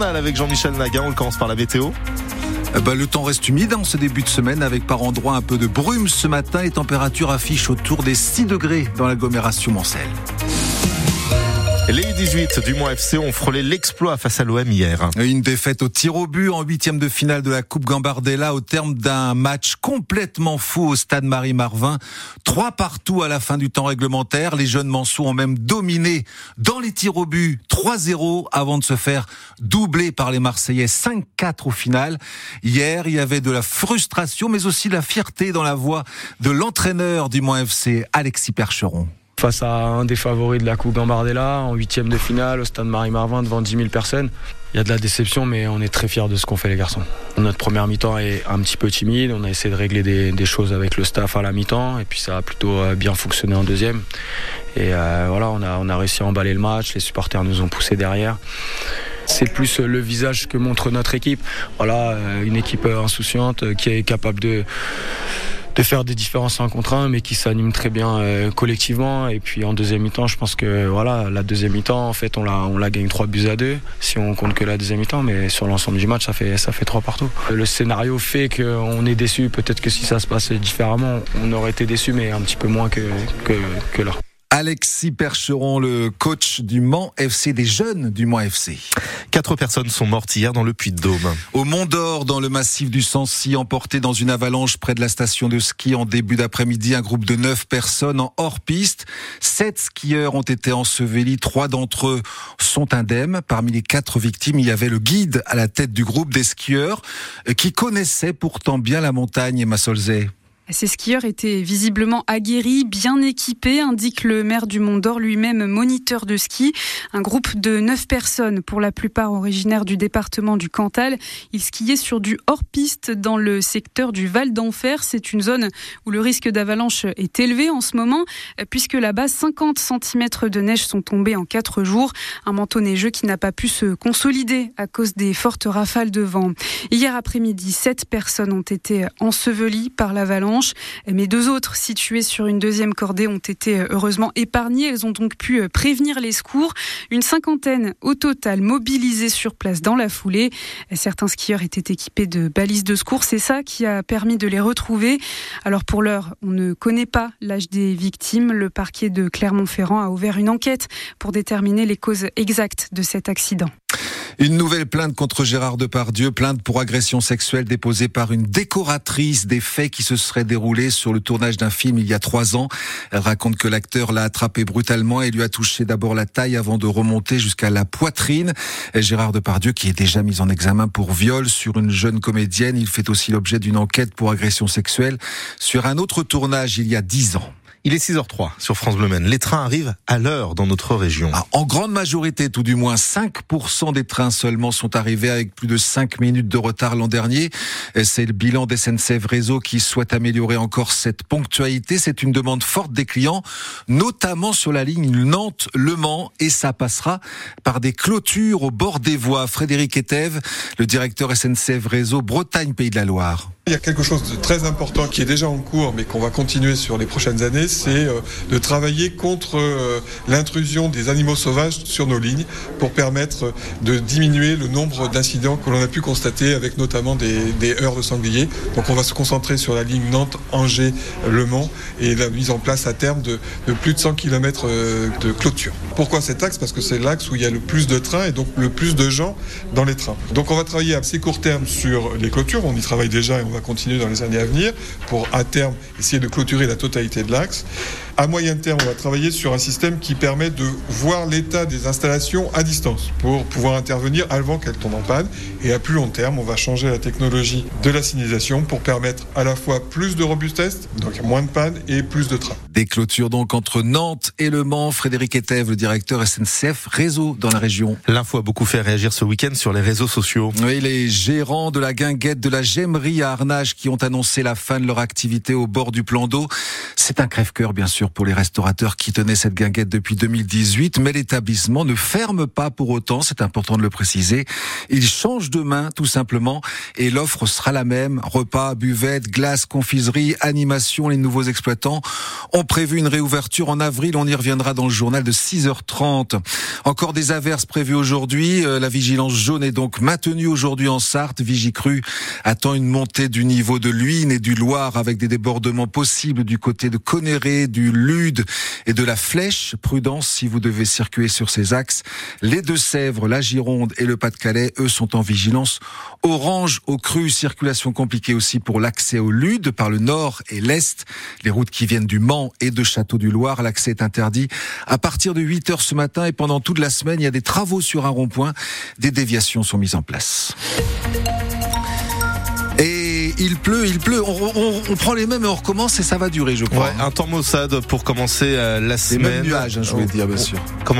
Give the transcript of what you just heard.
journal avec Jean-Michel Naguin. On commence par la météo. Eh ben, le temps reste humide en ce début de semaine avec par endroits un peu de brume ce matin. Les températures affichent autour des 6 degrés dans l'agglomération Mancelle. Les U18 du Mont FC ont frôlé l'exploit face à l'OM hier. Une défaite au tir au but en huitième de finale de la Coupe Gambardella au terme d'un match complètement fou au stade Marie-Marvin. Trois partout à la fin du temps réglementaire. Les jeunes Mansou ont même dominé dans les tirs au but 3-0 avant de se faire doubler par les Marseillais 5-4 au final. Hier, il y avait de la frustration mais aussi de la fierté dans la voix de l'entraîneur du Mont FC, Alexis Percheron face à un des favoris de la Coupe Gambardella en huitième de finale au stade Marie-Marvin devant 10 000 personnes. Il y a de la déception, mais on est très fiers de ce qu'ont fait les garçons. Notre première mi-temps est un petit peu timide. On a essayé de régler des, choses avec le staff à la mi-temps, et puis ça a plutôt euh, bien fonctionné en deuxième. Et euh, voilà, on a, réussi à emballer le match. Les supporters nous ont poussé derrière c'est plus le visage que montre notre équipe. Voilà, euh, une équipe insouciante qui est capable de de faire des différences en contre un, mais qui s'animent très bien euh, collectivement. Et puis en deuxième mi-temps, je pense que voilà, la deuxième mi-temps, en fait, on la, on la gagne 3 buts à 2 si on compte que la deuxième mi-temps, mais sur l'ensemble du match, ça fait, ça fait 3 partout. Le scénario fait qu'on est déçu. Peut-être que si ça se passait différemment, on aurait été déçu, mais un petit peu moins que, que, que là. Alexis Percheron, le coach du Mans FC, des jeunes du Mans FC. Quatre personnes sont mortes hier dans le Puy-de-Dôme. Au Mont d'Or, dans le massif du Sancy, emporté dans une avalanche près de la station de ski en début d'après-midi, un groupe de neuf personnes en hors-piste. Sept skieurs ont été ensevelis, trois d'entre eux sont indemnes. Parmi les quatre victimes, il y avait le guide à la tête du groupe des skieurs qui connaissait pourtant bien la montagne, Emma Solzay. Ces skieurs étaient visiblement aguerris, bien équipés, indique le maire du Mont d'Or, lui-même moniteur de ski. Un groupe de neuf personnes, pour la plupart originaires du département du Cantal. Ils skiaient sur du hors-piste dans le secteur du Val d'Enfer. C'est une zone où le risque d'avalanche est élevé en ce moment, puisque là-bas, 50 cm de neige sont tombés en quatre jours. Un manteau neigeux qui n'a pas pu se consolider à cause des fortes rafales de vent. Hier après-midi, sept personnes ont été ensevelies par l'avalanche. Mais deux autres, situées sur une deuxième cordée, ont été euh, heureusement épargnées. Elles ont donc pu euh, prévenir les secours. Une cinquantaine au total mobilisées sur place dans la foulée. Certains skieurs étaient équipés de balises de secours. C'est ça qui a permis de les retrouver. Alors pour l'heure, on ne connaît pas l'âge des victimes. Le parquet de Clermont-Ferrand a ouvert une enquête pour déterminer les causes exactes de cet accident. Une nouvelle plainte contre Gérard Depardieu, plainte pour agression sexuelle déposée par une décoratrice des faits qui se seraient déroulés sur le tournage d'un film il y a trois ans. Elle raconte que l'acteur l'a attrapé brutalement et lui a touché d'abord la taille avant de remonter jusqu'à la poitrine. Gérard Depardieu, qui est déjà mis en examen pour viol sur une jeune comédienne, il fait aussi l'objet d'une enquête pour agression sexuelle sur un autre tournage il y a dix ans. Il est 6h03 sur France Bleu. Les trains arrivent à l'heure dans notre région. Ah, en grande majorité, tout du moins 5% des trains seulement sont arrivés avec plus de 5 minutes de retard l'an dernier. C'est le bilan d'SNCF Réseau qui souhaite améliorer encore cette ponctualité. C'est une demande forte des clients, notamment sur la ligne Nantes-Le Mans et ça passera par des clôtures au bord des voies. Frédéric Etève, le directeur SNCF Réseau Bretagne Pays de la Loire. Il y a quelque chose de très important qui est déjà en cours, mais qu'on va continuer sur les prochaines années, c'est euh, de travailler contre euh, l'intrusion des animaux sauvages sur nos lignes pour permettre de diminuer le nombre d'incidents que l'on a pu constater avec notamment des, heures de sangliers. Donc on va se concentrer sur la ligne Nantes-Angers-Le Mans et la mise en place à terme de, plus de 100 km euh, de clôture. Pourquoi cet axe? Parce que c'est l'axe où il y a le plus de trains et donc le plus de gens dans les trains. Donc on va travailler à assez court terme sur les clôtures, on y travaille déjà et on va continuer dans les années à venir pour à terme essayer de clôturer la totalité de l'axe. À moyen terme, on va travailler sur un système qui permet de voir l'état des installations à distance pour pouvoir intervenir avant qu'elles tombent en panne. Et à plus long terme, on va changer la technologie de la signalisation pour permettre à la fois plus de robustesse, donc moins de panne et plus de trains. Des clôtures donc entre Nantes et Le Mans. Frédéric Etève, le directeur SNCF Réseau dans la région. L'info a beaucoup fait réagir ce week-end sur les réseaux sociaux. Oui, les gérants de la guinguette de la Gemmerie à Arnage qui ont annoncé la fin de leur activité au bord du plan d'eau. C'est un crève-cœur, bien sûr pour les restaurateurs qui tenaient cette guinguette depuis 2018, mais l'établissement ne ferme pas pour autant, c'est important de le préciser. Il change de main tout simplement et l'offre sera la même. Repas, buvette, glace, confiserie, animation. Les nouveaux exploitants ont prévu une réouverture en avril. On y reviendra dans le journal de 6h30. Encore des averses prévues aujourd'hui. Euh, la vigilance jaune est donc maintenue aujourd'hui en Sarthe. Vigicru attend une montée du niveau de l'Huine et du Loire avec des débordements possibles du côté de Conéré, du Lude et de la Flèche. Prudence si vous devez circuler sur ces axes. Les Deux-Sèvres, la Gironde et le Pas-de-Calais, eux, sont en vigilance orange au cru. Circulation compliquée aussi pour l'accès au Lude par le nord et l'est. Les routes qui viennent du Mans et de Château du Loir, l'accès est interdit à partir de 8 heures ce matin et pendant toute la semaine, il y a des travaux sur un rond-point. Des déviations sont mises en place il pleut, il pleut. On, prend les mêmes et on recommence et ça va durer, je crois. un temps maussade pour commencer euh, la semaine. Les mêmes nuages, hein, je voulais dire, bien sûr. Comment